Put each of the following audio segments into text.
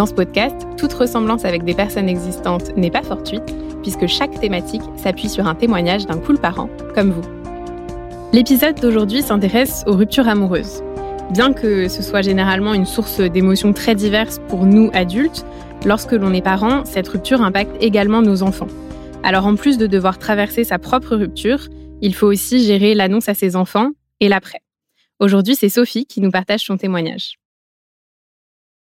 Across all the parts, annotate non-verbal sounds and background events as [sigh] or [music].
Dans ce podcast, toute ressemblance avec des personnes existantes n'est pas fortuite, puisque chaque thématique s'appuie sur un témoignage d'un cool parent, comme vous. L'épisode d'aujourd'hui s'intéresse aux ruptures amoureuses. Bien que ce soit généralement une source d'émotions très diverses pour nous adultes, lorsque l'on est parent, cette rupture impacte également nos enfants. Alors en plus de devoir traverser sa propre rupture, il faut aussi gérer l'annonce à ses enfants et l'après. Aujourd'hui, c'est Sophie qui nous partage son témoignage.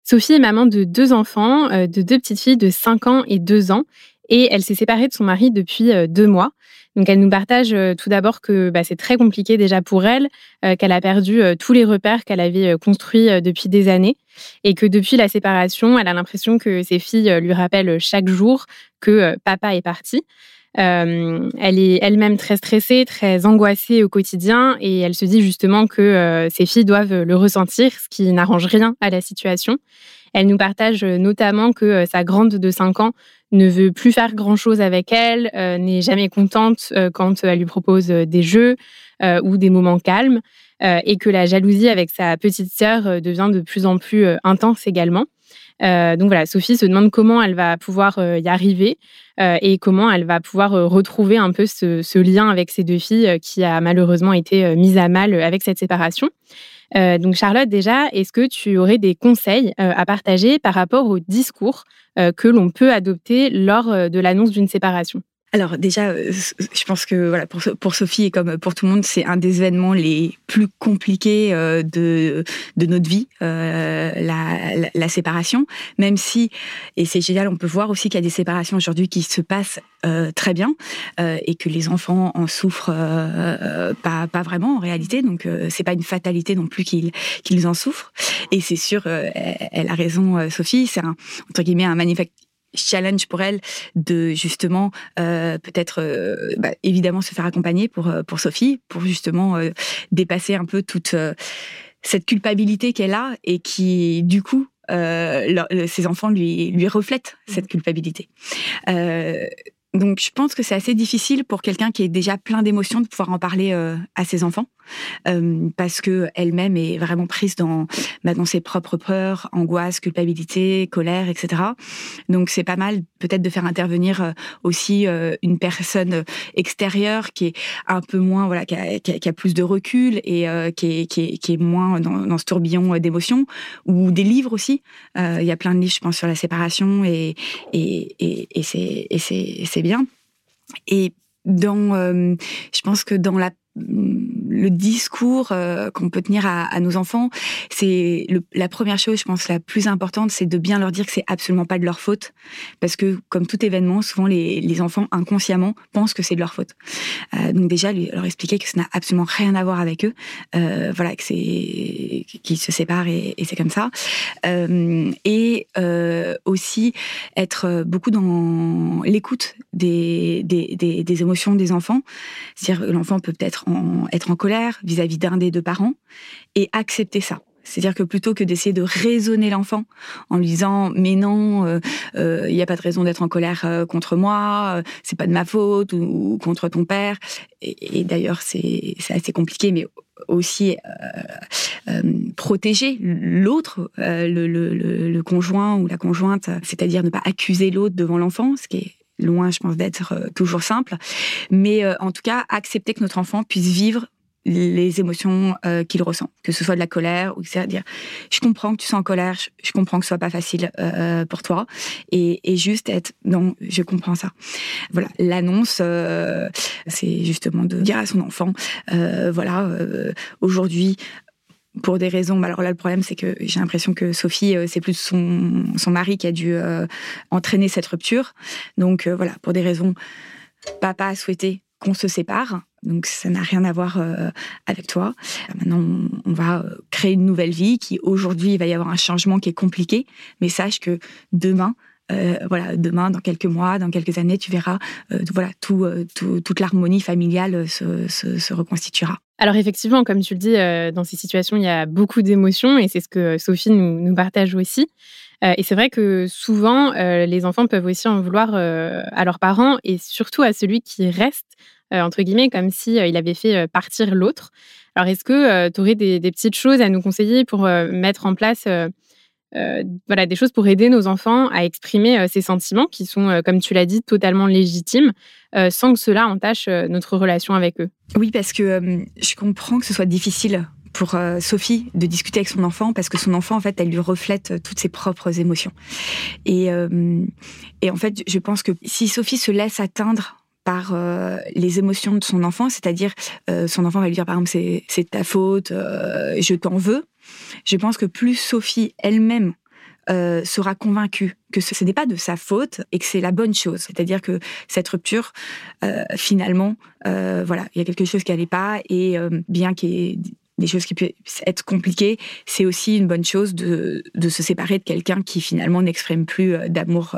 Sophie est maman de deux enfants, euh, de deux petites filles de 5 ans et 2 ans, et elle s'est séparée de son mari depuis euh, deux mois. Donc elle nous partage euh, tout d'abord que bah, c'est très compliqué déjà pour elle, qu'elle a perdu tous les repères qu'elle avait construits depuis des années, et que depuis la séparation, elle a l'impression que ses filles lui rappellent chaque jour que papa est parti. Euh, elle est elle-même très stressée, très angoissée au quotidien et elle se dit justement que euh, ses filles doivent le ressentir, ce qui n'arrange rien à la situation. Elle nous partage notamment que euh, sa grande de 5 ans ne veut plus faire grand-chose avec elle, n'est jamais contente quand elle lui propose des jeux ou des moments calmes, et que la jalousie avec sa petite sœur devient de plus en plus intense également. Euh, donc voilà, Sophie se demande comment elle va pouvoir euh, y arriver euh, et comment elle va pouvoir retrouver un peu ce, lien avec ses deux filles qui a malheureusement été mise à mal avec cette séparation. donc Charlotte, déjà, est-ce que tu aurais des conseils à partager par rapport au discours que l'on peut adopter lors de l'annonce d'une séparation? Alors déjà, euh, je pense que voilà pour, pour Sophie et comme pour tout le monde, c'est un des événements les plus compliqués euh, de, de notre vie, euh, la, la, séparation. Même si, et c'est génial, on peut voir aussi qu'il y a des séparations aujourd'hui qui se passent très bien et que les enfants en souffrent pas, pas vraiment en réalité. Donc c'est pas une fatalité non plus qu'ils qu'ils en souffrent. Et c'est sûr, elle a raison, Sophie. C'est un entre guillemets un challenge pour elle de justement euh, peut-être euh, bah, évidemment se faire accompagner pour euh, pour Sophie pour justement dépasser un peu toute cette culpabilité qu'elle a et qui du coup ses enfants lui lui reflètent cette mmh. culpabilité donc je pense que c'est assez difficile pour quelqu'un qui est déjà plein d'émotions de pouvoir en parler à ses enfants euh, parce que elle-même est vraiment prise dans bah, dans ses propres peurs, angoisses, culpabilité, colère, etc. Donc c'est pas mal peut-être de faire intervenir euh, aussi euh, une personne extérieure qui est un peu moins voilà qui a, qui a, plus de recul et qui, est, qui, est, qui est moins dans, dans ce tourbillon d'émotions ou des livres aussi. Il y a plein de livres je pense sur la séparation et et, et, et c'est bien. Et dans, je pense que dans la le discours euh, qu'on peut tenir à, nos enfants, c'est la première chose, je pense, la plus importante, c'est de bien leur dire que c'est absolument pas de leur faute, parce que comme tout événement, souvent les, enfants inconsciemment pensent que c'est de leur faute. Euh, donc déjà, leur expliquer que ça n'a absolument rien à voir avec eux, euh, voilà, que c'est qu'ils se séparent et, c'est comme ça, et aussi être beaucoup dans l'écoute des, des, des, des émotions des enfants, c'est-à-dire l'enfant peut peut-être être en colère vis-à-vis d'un des deux parents et accepter ça. C'est-à-dire que plutôt que d'essayer de raisonner l'enfant en lui disant mais non, euh, euh, il n'y a pas de raison d'être en colère euh, contre moi, c'est pas de ma faute ou, contre ton père. Et, d'ailleurs c'est assez compliqué, mais aussi protéger l'autre, le, le, conjoint ou la conjointe, c'est-à-dire ne pas accuser l'autre devant l'enfant, ce qui est loin, je pense, d'être euh, toujours simple. Mais euh, en tout cas, accepter que notre enfant puisse vivre les émotions euh, qu'il ressent, que ce soit de la colère ou c'est dire je comprends que tu sois en colère, je, comprends que ce soit pas facile pour toi et, juste être non, je comprends ça. Voilà, l'annonce, c'est justement de dire à son enfant, voilà, aujourd'hui pour des raisons. Alors là, le problème, c'est que j'ai l'impression que Sophie, euh, c'est plus son, son mari qui a dû euh, entraîner cette rupture. Donc euh, voilà, pour des raisons, papa a souhaité qu'on se sépare. Donc ça n'a rien à voir avec toi. Maintenant, on, va créer une nouvelle vie qui aujourd'hui, il va y avoir un changement qui est compliqué. Mais sache que demain, voilà, demain, dans quelques mois, dans quelques années, tu verras, voilà, tout, toute l'harmonie familiale se, se, reconstituera. Alors effectivement, comme tu le dis, dans ces situations, il y a beaucoup d'émotions et c'est ce que Sophie nous, partage aussi. et c'est vrai que souvent, les enfants peuvent aussi en vouloir à leurs parents et surtout à celui qui reste, entre guillemets, comme s'il il avait fait partir l'autre. Alors, est-ce que tu aurais des, petites choses à nous conseiller pour mettre en place voilà, des choses pour aider nos enfants à exprimer ces sentiments qui sont, comme tu l'as dit, totalement légitimes, sans que cela entache notre relation avec eux Oui, parce que je comprends que ce soit difficile pour Sophie de discuter avec son enfant parce que son enfant, en fait, elle lui reflète toutes ses propres émotions. Et, en fait, je pense que si Sophie se laisse atteindre par euh, les émotions de son enfant, c'est-à-dire euh, son enfant va lui dire par exemple c'est ta faute, euh, je t'en veux. Je pense que plus Sophie elle-même sera convaincue que ce, n'est pas de sa faute et que c'est la bonne chose, c'est-à-dire que cette rupture, finalement, voilà, il y a quelque chose qui n'allait pas et bien qu'il y ait des choses qui puissent être compliquées, c'est aussi une bonne chose de, de se séparer de quelqu'un qui finalement n'exprime plus d'amour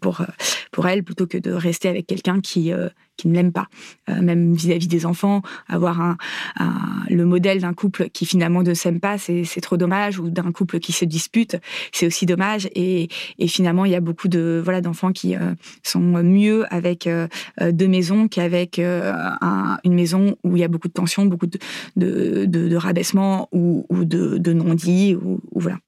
pour, pour elle plutôt que de rester avec quelqu'un qui, euh, qui ne l'aime pas. Euh, même vis-à-vis des enfants, avoir le modèle d'un couple qui finalement ne s'aime pas, c'est trop dommage, ou d'un couple qui se dispute, c'est aussi dommage. Et, et, finalement, il y a beaucoup de voilà d'enfants qui euh, sont mieux avec deux maisons qu'avec une maison où il y a beaucoup de tensions, beaucoup de, de, de, rabaissement ou, ou de, non-dits, ou voilà.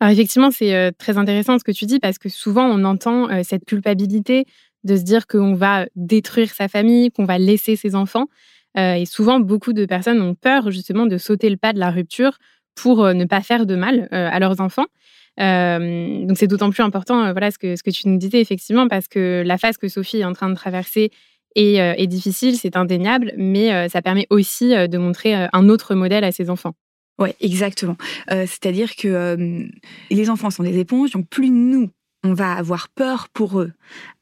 Alors effectivement, c'est très intéressant ce que tu dis parce que souvent on entend cette culpabilité de se dire qu'on va détruire sa famille, qu'on va laisser ses enfants. et souvent, beaucoup de personnes ont peur justement de sauter le pas de la rupture pour ne pas faire de mal à leurs enfants. donc c'est d'autant plus important, voilà ce que, ce que tu nous disais effectivement, parce que la phase que Sophie est en train de traverser est, difficile, c'est indéniable, mais ça permet aussi de montrer un autre modèle à ses enfants. Ouais, exactement. Euh, c'est-à-dire que euh, les enfants sont des éponges, donc plus nous on va avoir peur pour eux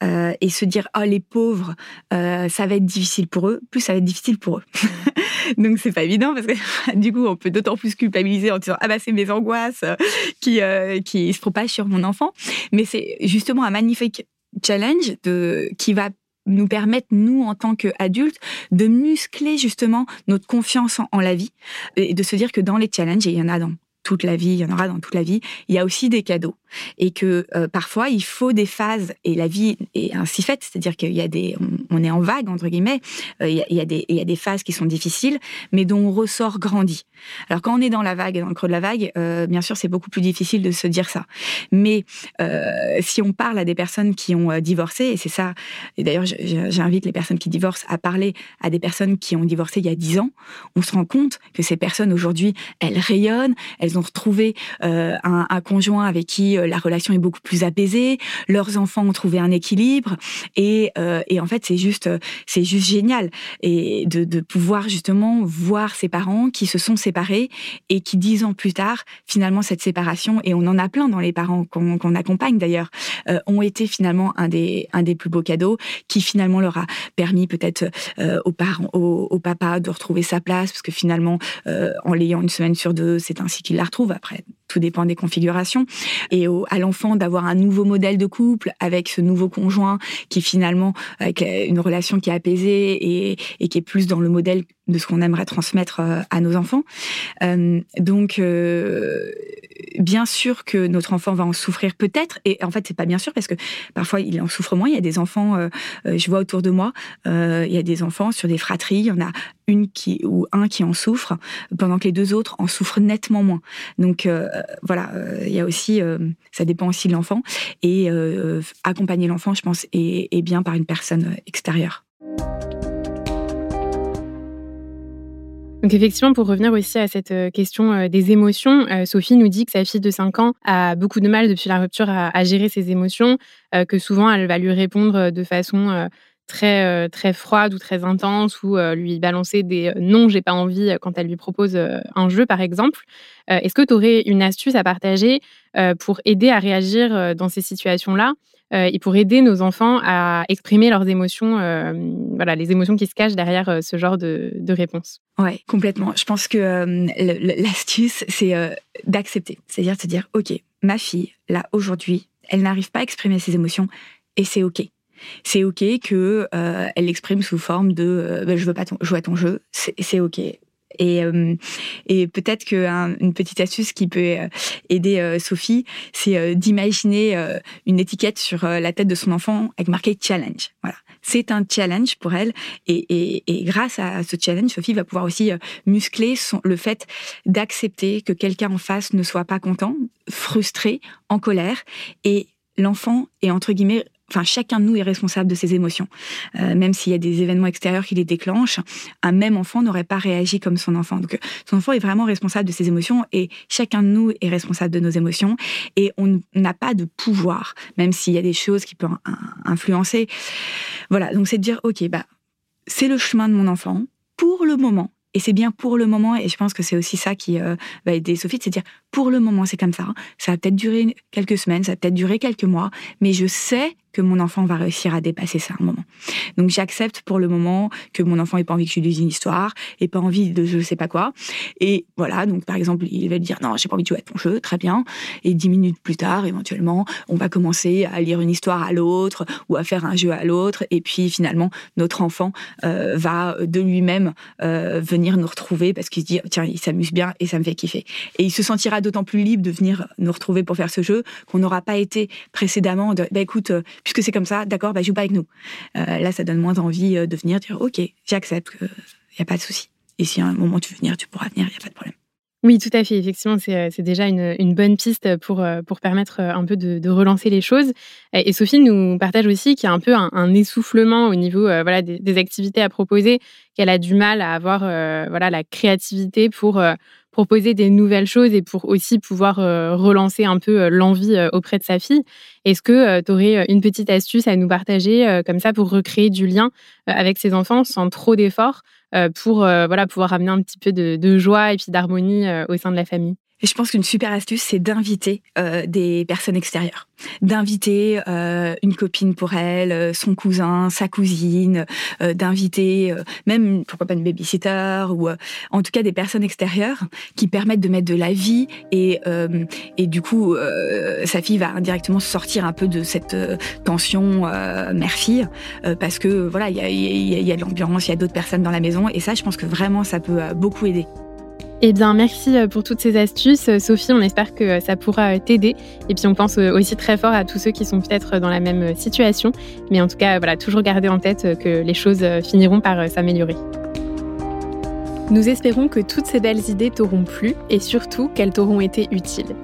euh, et se dire oh les pauvres ça va être difficile pour eux plus ça va être difficile pour eux. [laughs] Donc c'est pas évident parce que [laughs] du coup on peut d'autant plus culpabiliser en disant ah bah c'est mes angoisses qui qui se propagent sur mon enfant. Mais c'est justement un magnifique challenge qui va nous permettre, nous, en tant qu'adultes, de muscler justement notre confiance en, la vie et de se dire que dans les challenges, il y en a dans toute la vie, il y en aura dans toute la vie, il y a aussi des cadeaux. Et que euh, parfois il faut des phases. Et la vie est ainsi faite, c'est-à-dire qu'il y a des, on, est en vague entre guillemets, euh, il, y a, des, il y a des phases qui sont difficiles, mais dont on ressort grandi. Alors quand on est dans la vague, dans le creux de la vague, euh, bien sûr c'est beaucoup plus difficile de se dire ça. Mais si on parle à des personnes qui ont divorcé, et c'est ça, et d'ailleurs j'invite les personnes qui divorcent à parler à des personnes qui ont divorcé il y a dix ans, on se rend compte que ces personnes aujourd'hui, elles rayonnent, elles ont retrouvé un, un conjoint avec qui la relation est beaucoup plus apaisée, leurs enfants ont trouvé un équilibre et, euh, et en fait c'est juste c'est juste génial. Et de, pouvoir justement voir ses parents qui se sont séparés et qui dix ans plus tard finalement cette séparation et on en a plein dans les parents qu'on accompagne d'ailleurs euh, ont été finalement un des un des plus beaux cadeaux qui finalement leur a permis peut-être euh, au, papa de retrouver sa place parce que finalement en l'ayant une semaine sur deux c'est ainsi qu'il retrouve. Après tout dépend des configurations. Et à l'enfant d'avoir un nouveau modèle de couple avec ce nouveau conjoint qui finalement avec une relation qui est apaisée et, et qui est plus dans le modèle de ce qu'on aimerait transmettre euh, à nos enfants. Euh, donc, euh, bien sûr que notre enfant va en souffrir peut-être, et en fait, c'est pas bien sûr parce que parfois il en souffre moins. Il y a des enfants, je vois autour de moi, il y a des enfants sur des fratries, il y en a une qui ou un qui en souffre, pendant que les deux autres en souffrent nettement moins. Donc voilà, il y a aussi, ça dépend aussi de l'enfant, et accompagner l'enfant, je pense, est, est bien par une personne extérieure. Donc effectivement, pour revenir aussi à cette euh, question euh, des émotions, euh, Sophie nous dit que sa fille de 5 ans a beaucoup de mal depuis la rupture à, gérer ses émotions, que souvent elle va lui répondre de façon très très froide ou très intense ou lui balancer des non, j'ai pas envie quand elle lui propose un jeu par exemple. Est-ce que tu aurais une astuce à partager pour aider à réagir dans ces situations-là? euh, et pour aider nos enfants à exprimer leurs émotions, euh, voilà, les émotions qui se cachent derrière euh, ce genre de, de réponse. Ouais, complètement. Je pense que l'astuce, c'est d'accepter. C'est-à-dire de se dire, OK, ma fille, là, aujourd'hui, elle n'arrive pas à exprimer ses émotions et c'est ok. C'est ok que elle l'exprime sous forme de bah, je veux pas jouer à ton jeu, c'est ok. Et, euh, et peut-être qu'une petite astuce qui peut euh, aider euh, Sophie, c'est d'imaginer une étiquette sur la tête de son enfant avec marqué challenge. Voilà, c'est un challenge pour elle. Et, grâce à ce challenge, Sophie va pouvoir aussi muscler le fait d'accepter que quelqu'un en face ne soit pas content, frustré, en colère. Et l'enfant est entre guillemets enfin chacun de nous est responsable de ses émotions. Euh, même s'il y a des événements extérieurs qui les déclenchent, un même enfant n'aurait pas réagi comme son enfant. Donc son enfant est vraiment responsable de ses émotions et chacun de nous est responsable de nos émotions et on n'a pas de pouvoir, même s'il y a des choses qui peuvent influencer. Voilà, donc c'est de dire ok bah c'est le chemin de mon enfant pour le moment. Et c'est bien pour le moment, et je pense que c'est aussi ça qui euh, va aider Sophie, c'est de dire pour le moment c'est comme ça. Ça va peut-être durer quelques semaines, ça va peut-être durer quelques mois, mais je sais que mon enfant va réussir à dépasser ça un moment. Donc j'accepte pour le moment que mon enfant ait pas envie que je lui dise une histoire, ait pas envie de je sais pas quoi. Et voilà, donc par exemple, il va dire non, j'ai pas envie de jouer à ton jeu, très bien. Et dix minutes plus tard, éventuellement, on va commencer à lire une histoire à l'autre ou à faire un jeu à l'autre. Et puis finalement, notre enfant euh, va de lui-même euh, venir nous retrouver parce qu'il se dit tiens, il s'amuse bien et ça me fait kiffer. Et il se sentira d'autant plus libre de venir nous retrouver pour faire ce jeu qu'on n'aura pas été précédemment de bah écoute puisque c'est comme ça, d'accord, bah, joue pas avec nous. Euh, là, ça donne moins envie euh, de venir dire, ok, j'accepte, il n'y a pas de souci. Et si à un moment tu veux venir, tu pourras venir, il n'y a pas de problème. Oui, tout à fait. Effectivement, c'est euh, déjà une, bonne piste pour, pour permettre un peu de, relancer les choses. Et Sophie nous partage aussi qu'il y a un peu un, essoufflement au niveau voilà, des, activités à proposer, qu'elle a du mal à avoir voilà, la créativité pour proposer des nouvelles choses et pour aussi pouvoir euh, relancer un peu euh, l'envie euh, auprès de sa fille. Est-ce que tu aurais une petite astuce à nous partager comme ça pour recréer du lien avec ses enfants sans trop d'efforts pour voilà, pouvoir amener un petit peu de joie et puis d'harmonie au sein de la famille? Et je pense qu'une super astuce, c'est d'inviter euh, des personnes extérieures. D'inviter euh, une copine pour elle, euh, son cousin, sa cousine, d'inviter même, pourquoi pas une babysitter, ou en tout cas des personnes extérieures qui permettent de mettre de la vie et, et du coup, sa fille va indirectement sortir un peu de cette tension mère-fille parce que voilà, il y a, y a de l'ambiance, il y a d'autres personnes dans la maison et ça, je pense que vraiment, ça peut beaucoup aider. Eh bien, merci euh, pour toutes ces astuces. Euh, Sophie, on espère que euh, ça pourra t'aider. Et puis, on pense aussi très fort à tous ceux qui sont peut-être dans la même situation. Mais en tout cas, voilà, toujours garder en tête que les choses finiront par s'améliorer. Nous espérons que toutes ces belles idées t'auront plu et surtout qu'elles t'auront été utiles.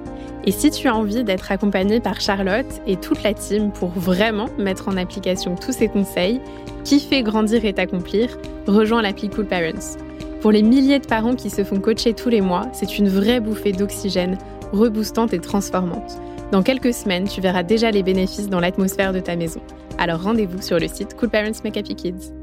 Et si tu as envie d'être accompagnée par Charlotte et toute la team pour vraiment mettre en application tous ces conseils, kiffer, grandir et t'accomplir, rejoins l'appli Cool Parents. Pour les milliers de parents qui se font coacher tous les mois, c'est une vraie bouffée d'oxygène, reboostante et transformante. Dans quelques semaines, tu verras déjà les bénéfices dans l'atmosphère de ta maison. Alors rendez-vous sur le site Cool Parents Make Happy Kids.